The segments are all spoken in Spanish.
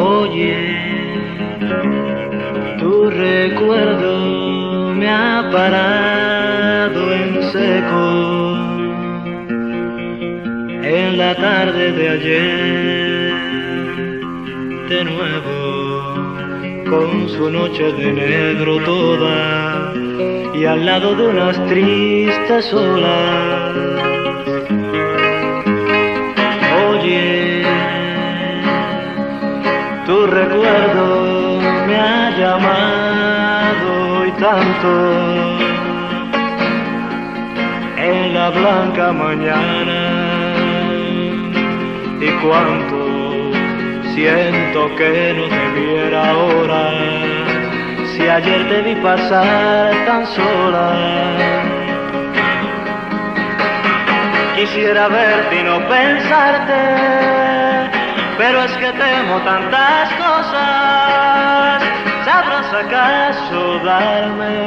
Oye, tu recuerdo me ha parado en seco. En la tarde de ayer, de nuevo, con su noche de negro toda y al lado de unas tristes olas. Oye, tu recuerdo me ha llamado y tanto en la blanca mañana y cuánto siento que no debiera ahora si ayer te vi pasar tan sola. Quisiera verte y no pensarte, pero es que temo tantas cosas. ¿Sabrás acaso darme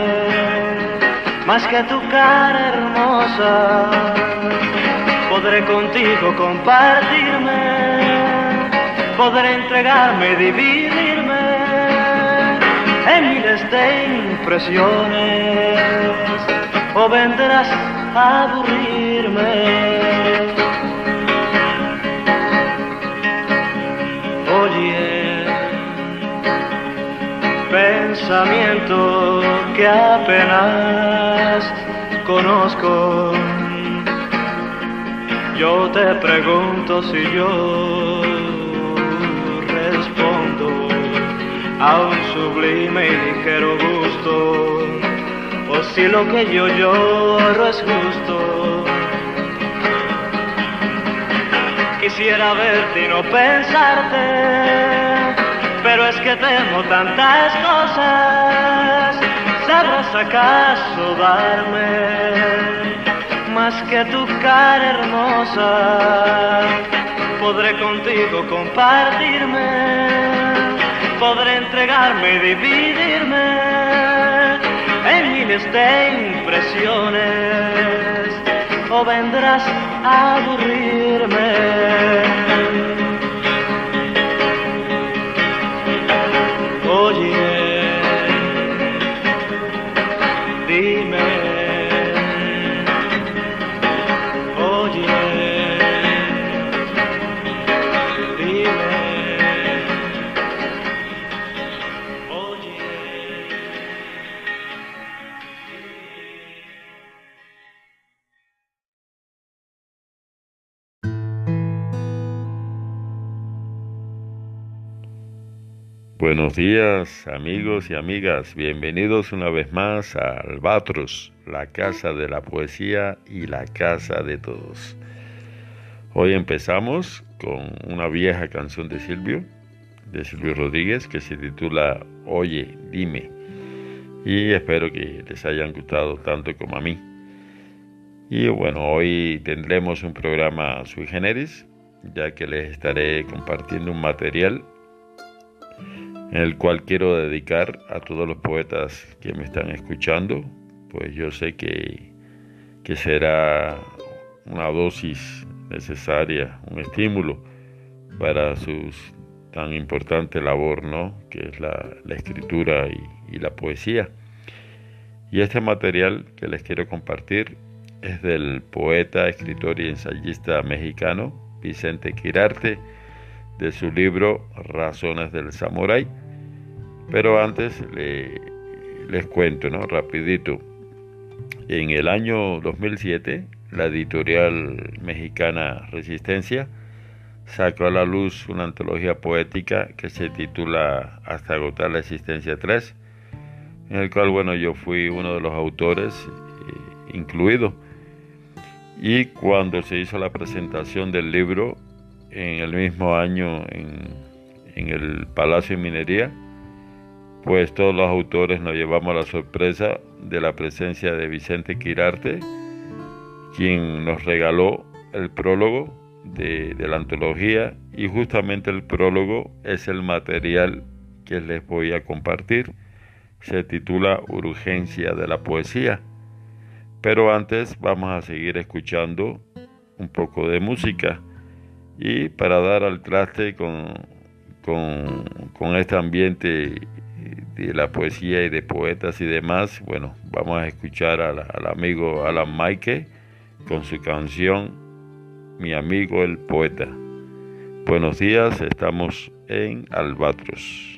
más que tu cara hermosa? Podré contigo compartirme, podré entregarme, dividirme en miles de impresiones o vendrás a aburrirme. Oye, pensamiento que apenas conozco. Yo te pregunto si yo a un sublime y ligero gusto, o si lo que yo lloro es justo. Quisiera verte y no pensarte, pero es que temo tantas cosas. ¿Sabrás acaso darme más que tu cara hermosa? Podré contigo compartirme podré entregarme y dividirme en miles de impresiones o vendrás a aburrirme. Buenos días amigos y amigas, bienvenidos una vez más a Albatros, la casa de la poesía y la casa de todos. Hoy empezamos con una vieja canción de Silvio, de Silvio Rodríguez, que se titula Oye, dime, y espero que les hayan gustado tanto como a mí. Y bueno, hoy tendremos un programa sui generis, ya que les estaré compartiendo un material el cual quiero dedicar a todos los poetas que me están escuchando, pues yo sé que, que será una dosis necesaria, un estímulo para su tan importante labor, ¿no? Que es la, escritura y, y la poesía. Y este material que les quiero compartir es del poeta, escritor y ensayista mexicano Vicente Quirarte, de su libro Razones del Samurái. Pero antes le, les cuento, ¿no? Rapidito. En el año 2007, la editorial mexicana Resistencia sacó a la luz una antología poética que se titula Hasta agotar la existencia 3, en el cual, bueno, yo fui uno de los autores eh, incluido. Y cuando se hizo la presentación del libro, en el mismo año en, en el Palacio de Minería, pues todos los autores nos llevamos la sorpresa de la presencia de Vicente Quirarte, quien nos regaló el prólogo de, la antología y justamente el prólogo es el material que les voy a compartir. Se titula Urgencia de la Poesía. Pero antes vamos a seguir escuchando un poco de música y para dar al traste con, con, este ambiente de la poesía y de poetas y demás, bueno, vamos a escuchar al, amigo Alan Maike con su canción Mi amigo el poeta. Buenos días, estamos en Albatros.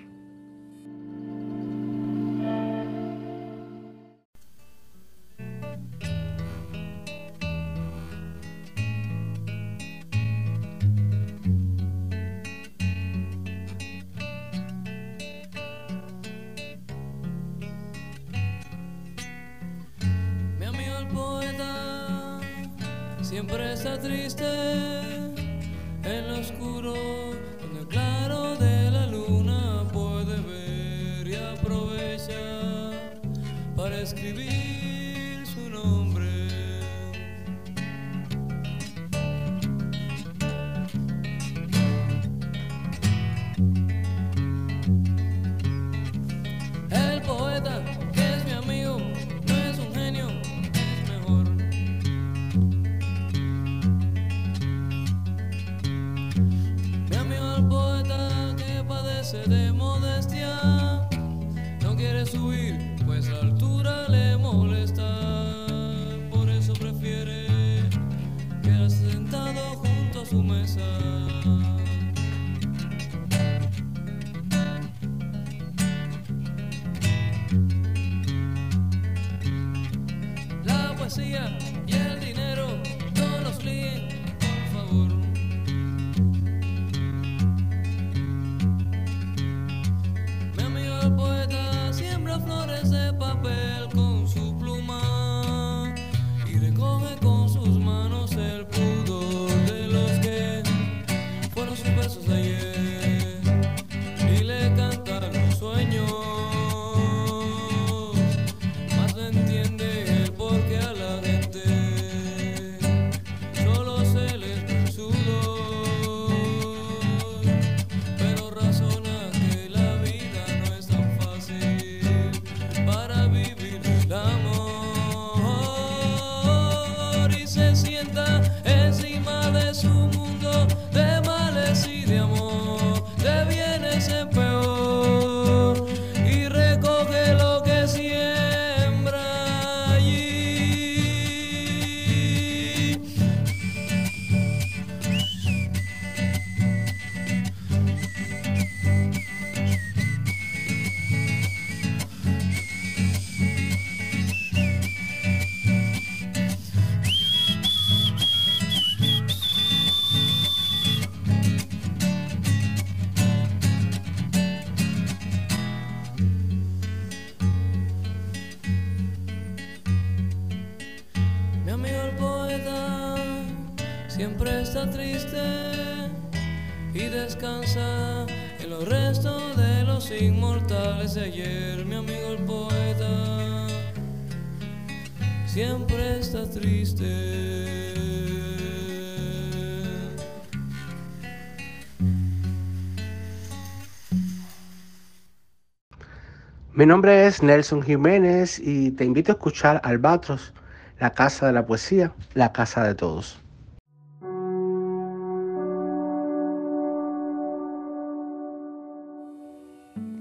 Mi nombre es Nelson Jiménez y te invito a escuchar Albatros, la casa de la poesía, la casa de todos.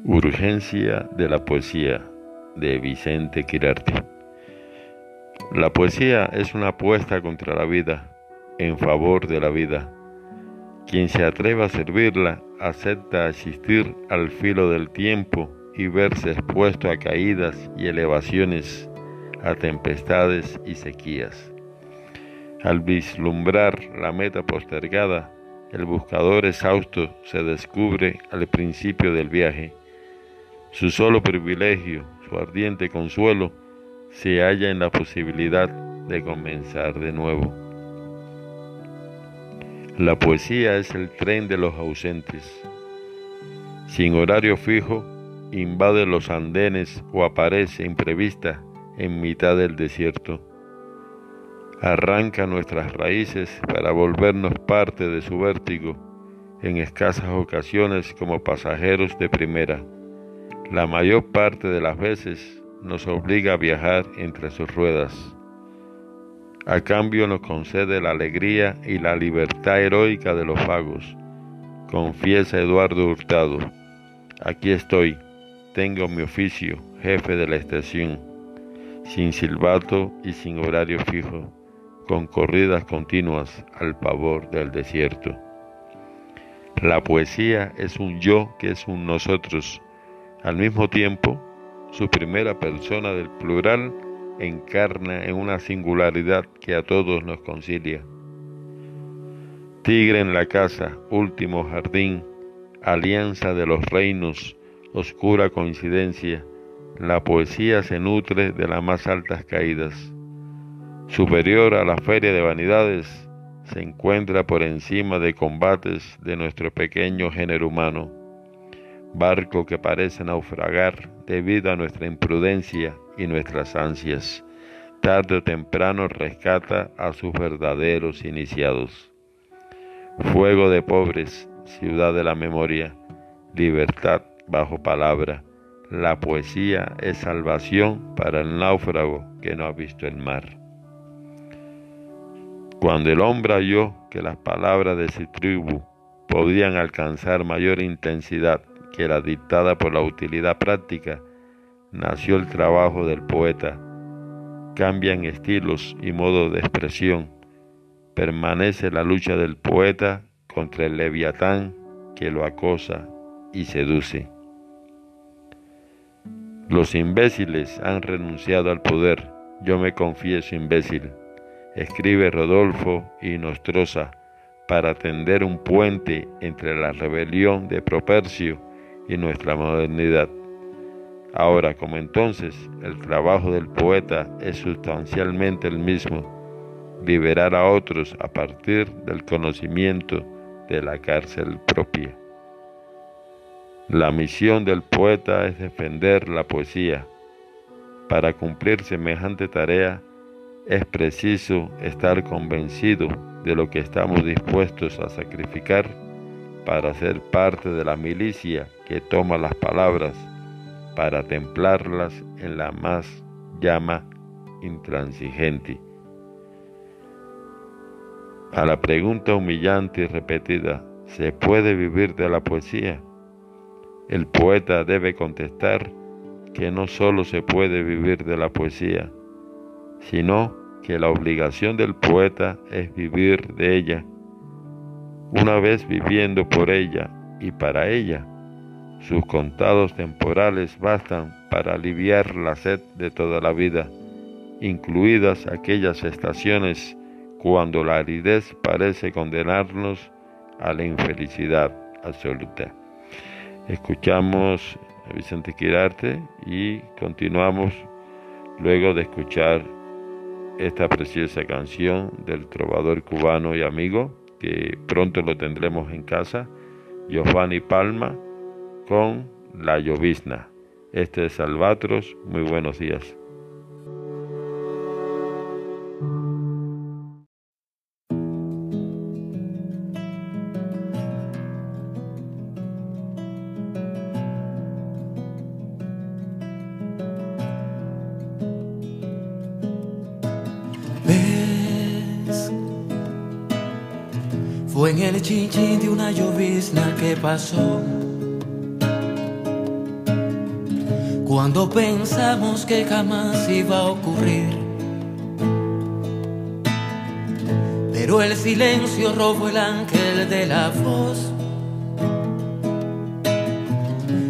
Urgencia de la poesía de Vicente Quirarte. La poesía es una apuesta contra la vida, en favor de la vida. Quien se atreva a servirla acepta asistir al filo del tiempo y verse expuesto a caídas y elevaciones, a tempestades y sequías. Al vislumbrar la meta postergada, el buscador exhausto se descubre al principio del viaje. Su solo privilegio, su ardiente consuelo, se halla en la posibilidad de comenzar de nuevo. La poesía es el tren de los ausentes. Sin horario fijo, invade los andenes o aparece imprevista en mitad del desierto. Arranca nuestras raíces para volvernos parte de su vértigo, en escasas ocasiones como pasajeros de primera. La mayor parte de las veces nos obliga a viajar entre sus ruedas. A cambio nos concede la alegría y la libertad heroica de los vagos. Confiesa Eduardo Hurtado. Aquí estoy, tengo mi oficio, jefe de la estación, sin silbato y sin horario fijo, con corridas continuas al pavor del desierto. La poesía es un yo que es un nosotros. Al mismo tiempo, su primera persona del plural encarna en una singularidad que a todos nos concilia. Tigre en la casa, último jardín, alianza de los reinos, oscura coincidencia, la poesía se nutre de las más altas caídas. Superior a la feria de vanidades, se encuentra por encima de combates de nuestro pequeño género humano, barco que parece naufragar debido a nuestra imprudencia y nuestras ansias. Tarde o temprano rescata a sus verdaderos iniciados. Fuego de pobres, ciudad de la memoria, libertad bajo palabra. La poesía es salvación para el náufrago que no ha visto el mar. Cuando el hombre halló que las palabras de su tribu podían alcanzar mayor intensidad que la dictada por la utilidad práctica, nació el trabajo del poeta. Cambian estilos y modos de expresión. Permanece la lucha del poeta contra el leviatán que lo acosa y seduce. Los imbéciles han renunciado al poder. Yo me confieso imbécil. Escribe Rodolfo y Nostroza para tender un puente entre la rebelión de Propercio y nuestra modernidad. Ahora como entonces, el trabajo del poeta es sustancialmente el mismo, liberar a otros a partir del conocimiento de la cárcel propia. La misión del poeta es defender la poesía. Para cumplir semejante tarea es preciso estar convencido de lo que estamos dispuestos a sacrificar para ser parte de la milicia que toma las palabras para templarlas en la más llama intransigente. A la pregunta humillante y repetida, ¿se puede vivir de la poesía? El poeta debe contestar que no solo se puede vivir de la poesía, sino que la obligación del poeta es vivir de ella. Una vez viviendo por ella y para ella, sus contados temporales bastan para aliviar la sed de toda la vida, incluidas aquellas estaciones cuando la aridez parece condenarnos a la infelicidad absoluta. Escuchamos a Vicente Quirarte y continuamos luego de escuchar esta preciosa canción del trovador cubano y amigo que pronto lo tendremos en casa, Giovanni Palma con la llovizna. Este es Albatros, muy buenos días. Pasó. Cuando pensamos que jamás iba a ocurrir. Pero el silencio robó el ángel de la voz.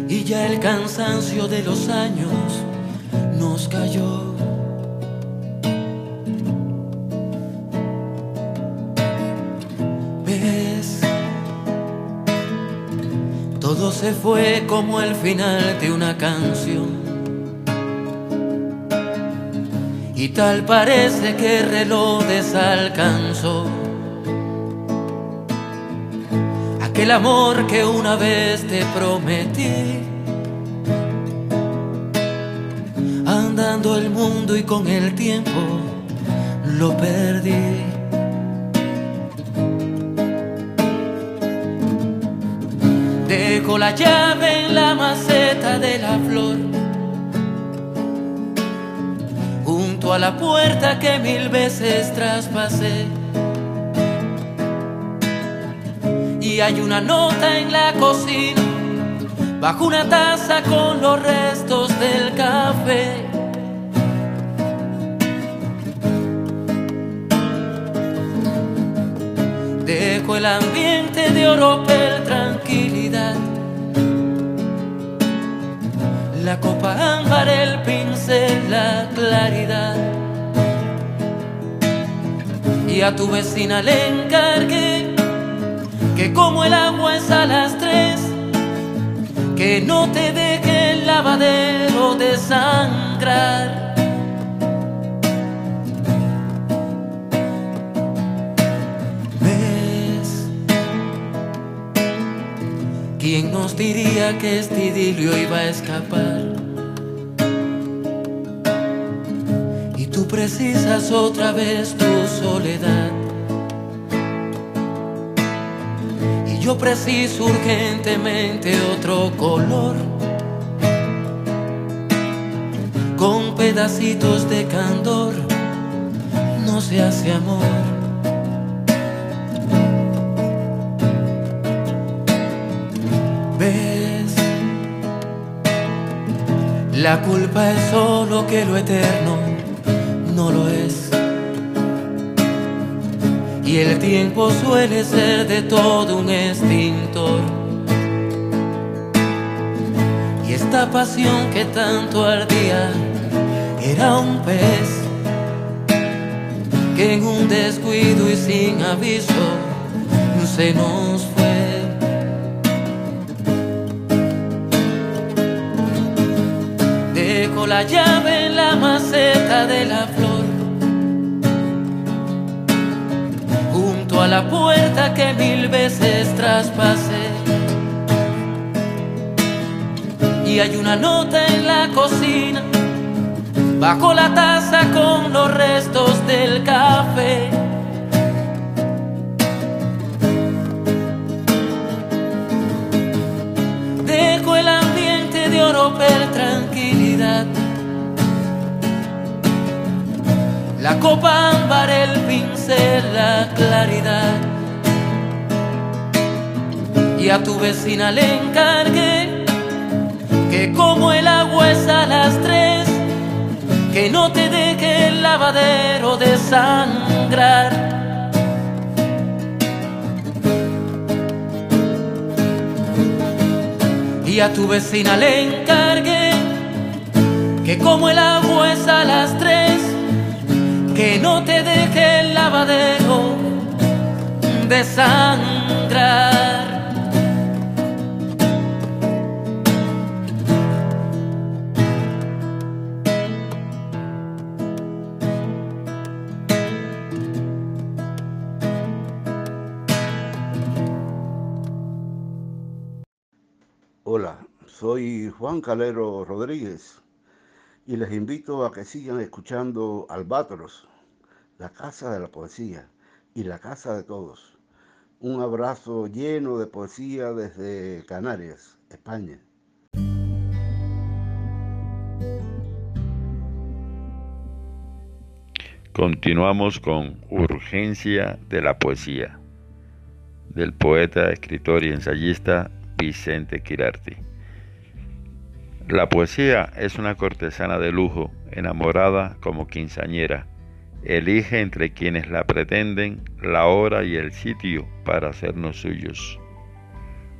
Y ya el cansancio de los años nos cayó. Se fue como el final de una canción. Y tal parece que el reloj desalcanzó. Aquel amor que una vez te prometí. Andando el mundo y con el tiempo lo perdí. Dejo la llave en la maceta de la flor, junto a la puerta que mil veces traspasé. Y hay una nota en la cocina, bajo una taza con los restos del café. Dejo el ambiente de oropel tranquilidad. La copa ámbar, el pincel, la claridad. Y a tu vecina le encargué que como el agua es a las tres, que no te deje el lavadero de sangrar. ¿Quién nos diría que este idilio iba a escapar? Y tú precisas otra vez tu soledad. Y yo preciso urgentemente otro color. Con pedacitos de candor no se hace amor. La culpa es solo que lo eterno no lo es. Y el tiempo suele ser de todo un extintor. Y esta pasión que tanto ardía era un pez que en un descuido y sin aviso se nos La llave en la maceta de la flor, junto a la puerta que mil veces traspasé. Y hay una nota en la cocina, bajo la taza con los restos del café. Copa ámbar, el pincel, la claridad. Y a tu vecina le encargué que como el agua es a las tres, que no te deje el lavadero de sangrar. Y a tu vecina le encargué que como el agua es a las tres, que no te deje el lavadero de sangrar. Hola, soy Juan Calero Rodríguez y les invito a que sigan escuchando Albatros, la casa de la poesía y la casa de todos. Un abrazo lleno de poesía desde Canarias, España. Continuamos con Urgencia de la Poesía, del poeta, escritor y ensayista Vicente Quirarti. La poesía es una cortesana de lujo, enamorada como quinceañera. Elige entre quienes la pretenden la hora y el sitio para hacernos suyos.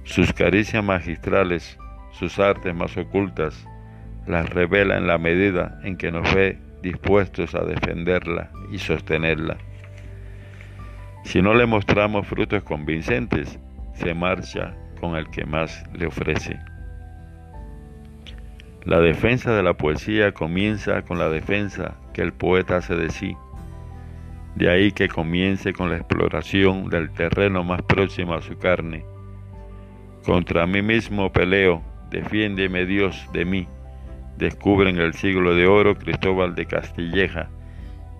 Sus caricias magistrales, sus artes más ocultas, las revela en la medida en que nos ve dispuestos a defenderla y sostenerla. Si no le mostramos frutos convincentes, se marcha con el que más le ofrece. La defensa de la poesía comienza con la defensa que el poeta hace de sí. De ahí que comience con la exploración del terreno más próximo a su carne. Contra mí mismo peleo, defiéndeme Dios de mí. Descubre en el siglo de oro Cristóbal de Castilleja,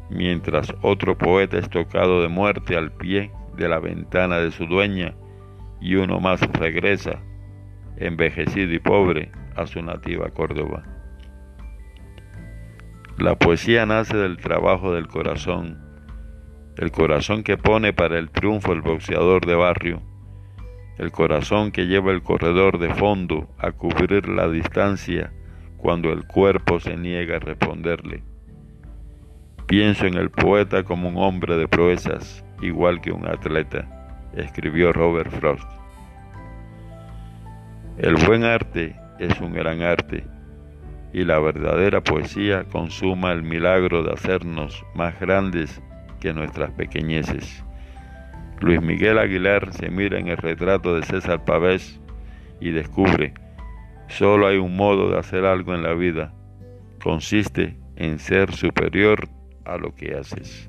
mientras otro poeta es tocado de muerte al pie de la ventana de su dueña y uno más regresa, envejecido y pobre, a su nativa Córdoba. La poesía nace del trabajo del corazón, el corazón que pone para el triunfo el boxeador de barrio, el corazón que lleva el corredor de fondo a cubrir la distancia cuando el cuerpo se niega a responderle. Pienso en el poeta como un hombre de proezas, igual que un atleta, escribió Robert Frost. El buen arte es un gran arte y la verdadera poesía consuma el milagro de hacernos más grandes que nuestras pequeñeces. Luis Miguel Aguilar se mira en el retrato de César Pavés y descubre, solo hay un modo de hacer algo en la vida, consiste en ser superior a lo que haces.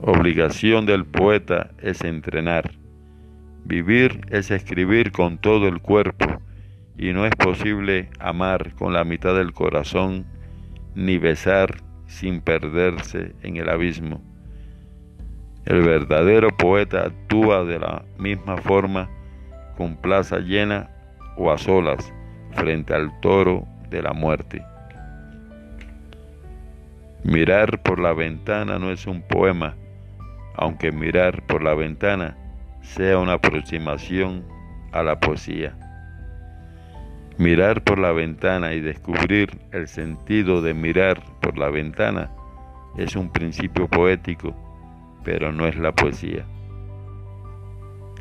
Obligación del poeta es entrenar. Vivir es escribir con todo el cuerpo y no es posible amar con la mitad del corazón ni besar sin perderse en el abismo. El verdadero poeta actúa de la misma forma con plaza llena o a solas frente al toro de la muerte. Mirar por la ventana no es un poema, aunque mirar por la ventana sea una aproximación a la poesía. Mirar por la ventana y descubrir el sentido de mirar por la ventana es un principio poético, pero no es la poesía.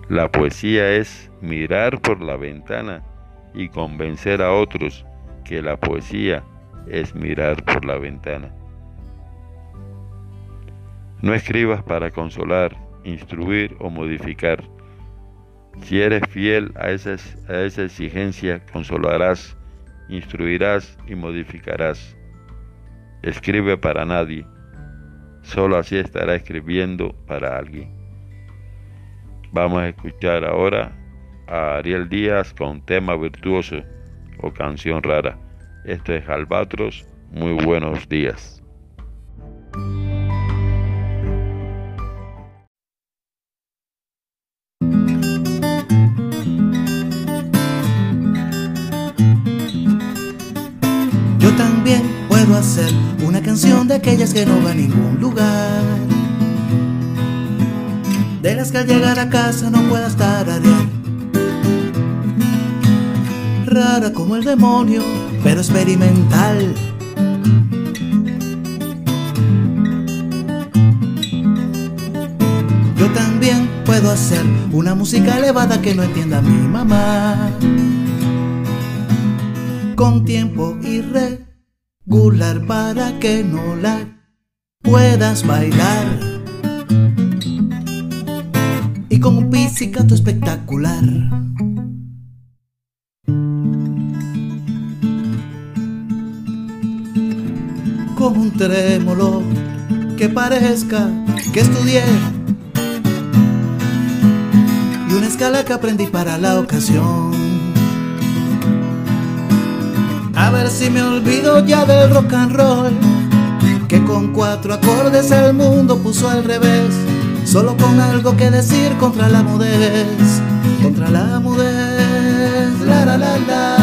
La poesía es mirar por la ventana y convencer a otros que la poesía es mirar por la ventana. No escribas para consolar, instruir o modificar. Si eres fiel a esa, a esa exigencia, consolarás, instruirás y modificarás. Escribe para nadie. Solo así estará escribiendo para alguien. Vamos a escuchar ahora a Ariel Díaz con tema virtuoso o canción rara. Esto es Albatros. Muy buenos días. Una canción de aquellas que no va a ningún lugar. De las que al llegar a casa no pueda estar tararear. Rara como el demonio, pero experimental. Yo también puedo hacer una música elevada que no entienda mi mamá. Con tiempo y re gular para que no la puedas bailar. Y con un pizzicato espectacular. Con un trémolo que parezca que estudié. Y una escala que aprendí para la ocasión. A ver si me olvido ya del rock and roll, que con cuatro acordes el mundo puso al revés, solo con algo que decir contra la mudez, contra la mudez, la la la la.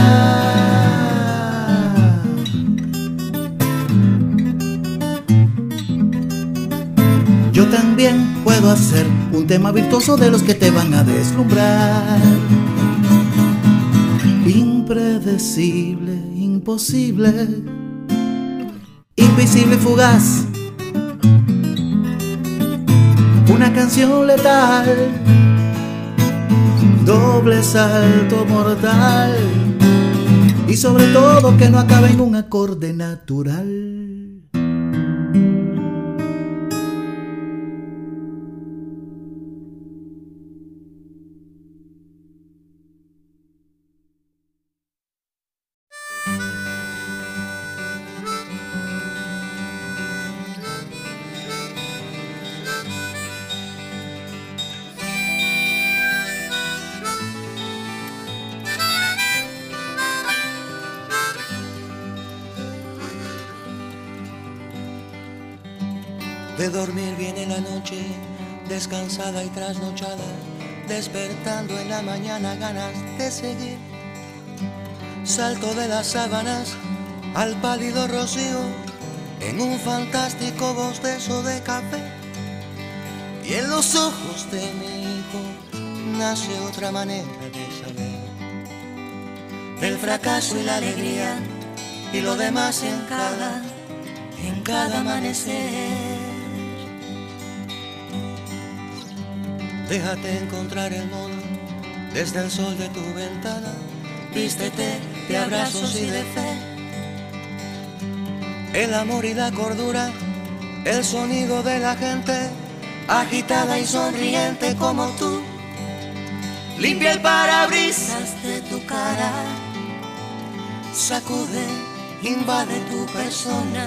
Yo también puedo hacer un tema virtuoso de los que te van a deslumbrar. Impredecible imposible, invisible y fugaz. Una canción letal, doble salto mortal y sobre todo que no acabe en un acorde natural. Descansada y trasnochada, despertando en la mañana ganas de seguir. Salto de las sábanas al pálido rocío en un fantástico bostezo de café. Y en los ojos de mi hijo nace otra manera de saber. El fracaso y la alegría y lo demás en cada, en cada amanecer. Déjate encontrar el modo desde el sol de tu ventana. Vístete de abrazos y de fe. El amor y la cordura, el sonido de la gente, agitada y sonriente como tú. Limpia el parabrisas de tu cara, sacude, invade tu persona.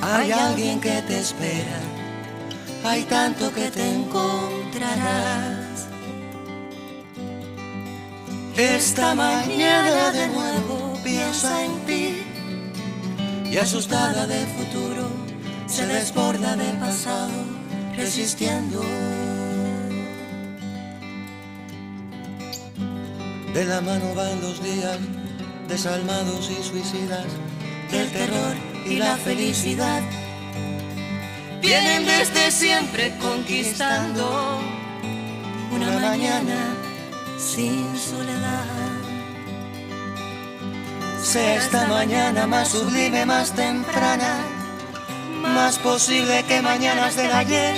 Hay alguien que te espera, hay tanto que te encontrarás. Esta mañana de nuevo piensa en ti y asustada del futuro se desborda del pasado resistiendo. De la mano van los días desalmados y suicidas del terror y la felicidad. Vienen desde siempre conquistando una mañana sin soledad. Sea esta mañana más sublime, más temprana, más posible que mañanas del ayer.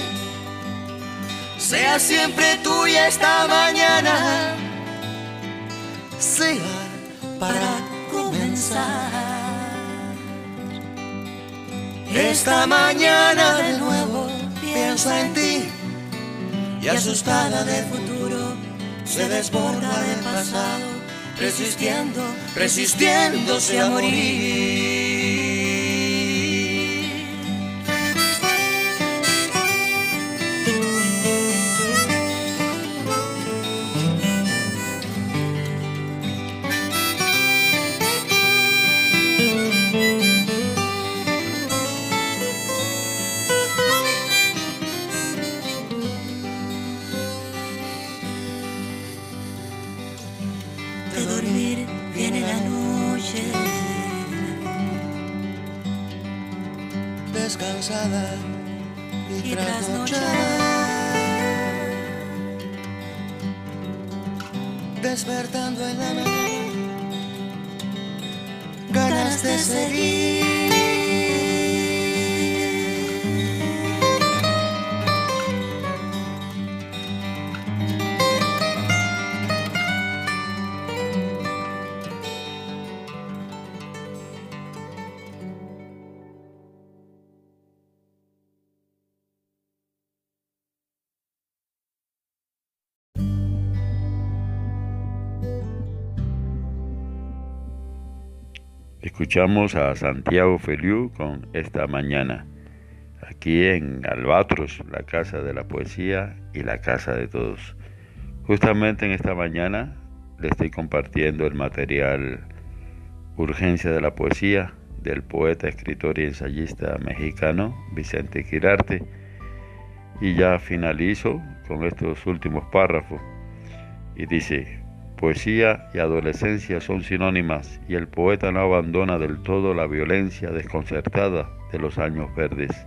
Sea siempre tuya esta mañana, sea para comenzar. Esta mañana de nuevo piensa en ti y asustada del futuro se desborda del pasado, resistiendo, resistiéndose a morir. Escuchamos a Santiago Feliu con Esta Mañana, aquí en Albatros, la casa de la poesía y la casa de todos. Justamente en esta mañana le estoy compartiendo el material Urgencia de la Poesía del poeta, escritor y ensayista mexicano Vicente Quirarte. Y ya finalizo con estos últimos párrafos. Y dice, Poesía y adolescencia son sinónimas y el poeta no abandona del todo la violencia desconcertada de los años verdes.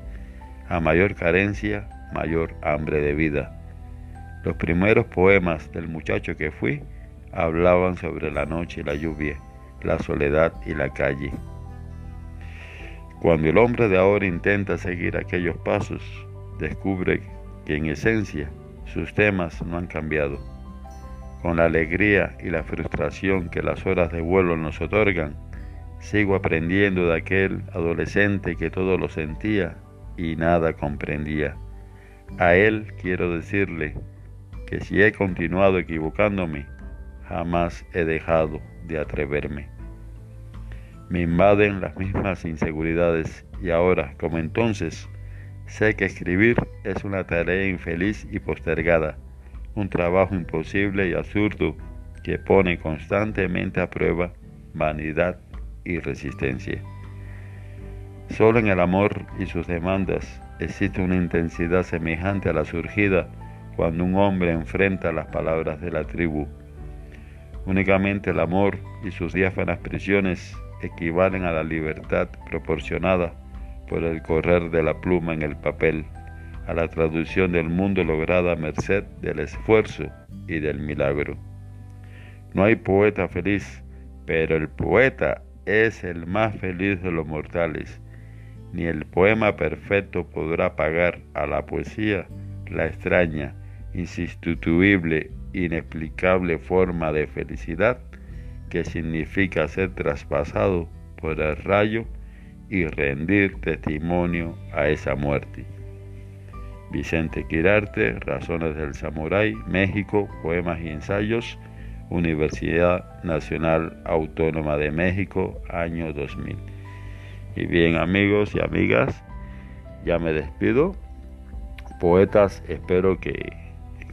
A mayor carencia, mayor hambre de vida. Los primeros poemas del muchacho que fui hablaban sobre la noche y la lluvia, la soledad y la calle. Cuando el hombre de ahora intenta seguir aquellos pasos, descubre que en esencia sus temas no han cambiado con la alegría y la frustración que las horas de vuelo nos otorgan, sigo aprendiendo de aquel adolescente que todo lo sentía y nada comprendía. A él quiero decirle que si he continuado equivocándome, jamás he dejado de atreverme. Me invaden las mismas inseguridades y ahora, como entonces, sé que escribir es una tarea infeliz y postergada un trabajo imposible y absurdo que pone constantemente a prueba vanidad y resistencia. Solo en el amor y sus demandas existe una intensidad semejante a la surgida cuando un hombre enfrenta las palabras de la tribu. Únicamente el amor y sus diáfanas prisiones equivalen a la libertad proporcionada por el correr de la pluma en el papel, a la traducción del mundo lograda a merced del esfuerzo y del milagro. No hay poeta feliz, pero el poeta es el más feliz de los mortales. Ni el poema perfecto podrá pagar a la poesía la extraña, insustituible, inexplicable forma de felicidad que significa ser traspasado por el rayo y rendir testimonio a esa muerte. Vicente Quirarte, Razones del Samurái, México, Poemas y Ensayos, Universidad Nacional Autónoma de México, año 2000. Y bien amigos y amigas, ya me despido. Poetas, espero que,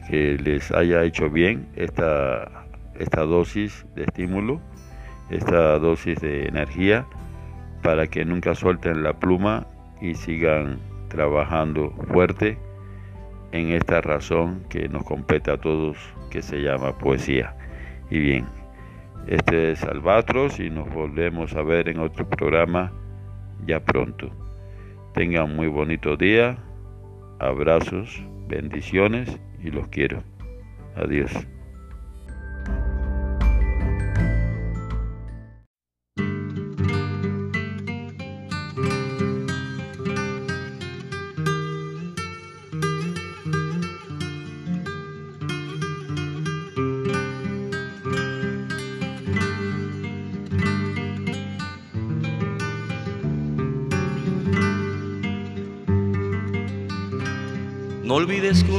que les haya hecho bien esta, esta dosis de estímulo, esta dosis de energía, para que nunca suelten la pluma y sigan trabajando fuerte en esta razón que nos compete a todos, que se llama poesía. Y bien, este es Albatros y nos volvemos a ver en otro programa ya pronto. Tengan muy bonito día, abrazos, bendiciones y los quiero. Adiós.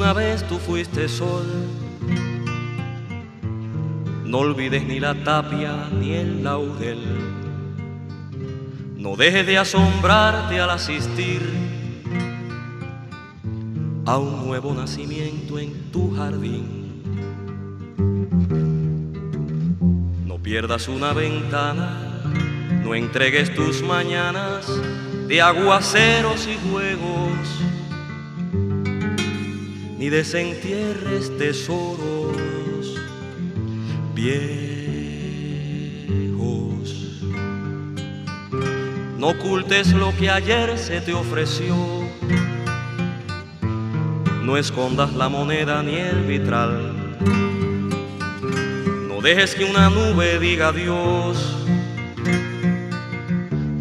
Una vez tú fuiste sol. No olvides ni la tapia ni el laurel. No dejes de asombrarte al asistir a un nuevo nacimiento en tu jardín. No pierdas una ventana, no entregues tus mañanas de aguaceros y juegos ni desentierres tesoros viejos. No ocultes lo que ayer se te ofreció. No escondas la moneda ni el vitral. No dejes que una nube diga adiós.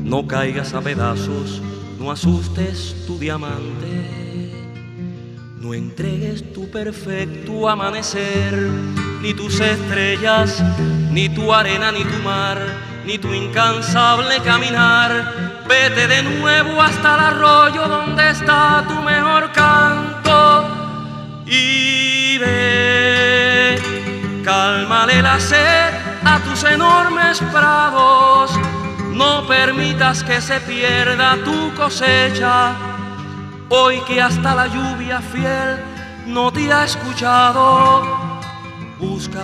No caigas a pedazos, no asustes tu diamante. Entregues tu perfecto amanecer, ni tus estrellas, ni tu arena, ni tu mar, ni tu incansable caminar. Vete de nuevo hasta el arroyo donde está tu mejor canto y ve, cálmale la sed a tus enormes prados. No permitas que se pierda tu cosecha Hoy que hasta la lluvia fiel no te ha escuchado, busca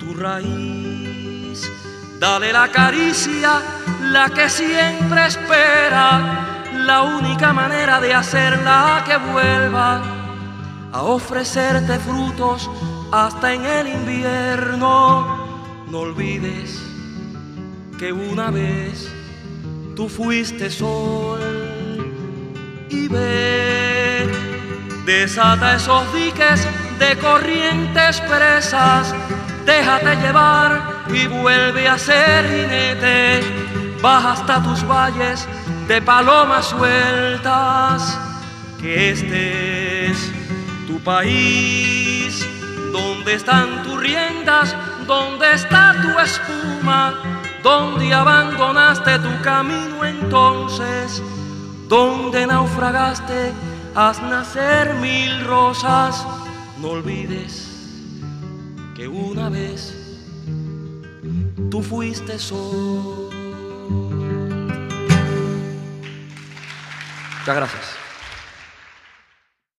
tu raíz, dale la caricia, la que siempre espera, la única manera de hacerla que vuelva a ofrecerte frutos hasta en el invierno. No olvides que una vez tú fuiste sol y ve, desata esos diques de corrientes presas, déjate llevar y vuelve a ser jinete, baja hasta tus valles de palomas sueltas, que este es tu país, donde están tus riendas, donde está tu espuma, donde abandonaste tu camino entonces donde naufragaste, haz nacer mil rosas. No olvides que una vez tú fuiste sol. Muchas gracias.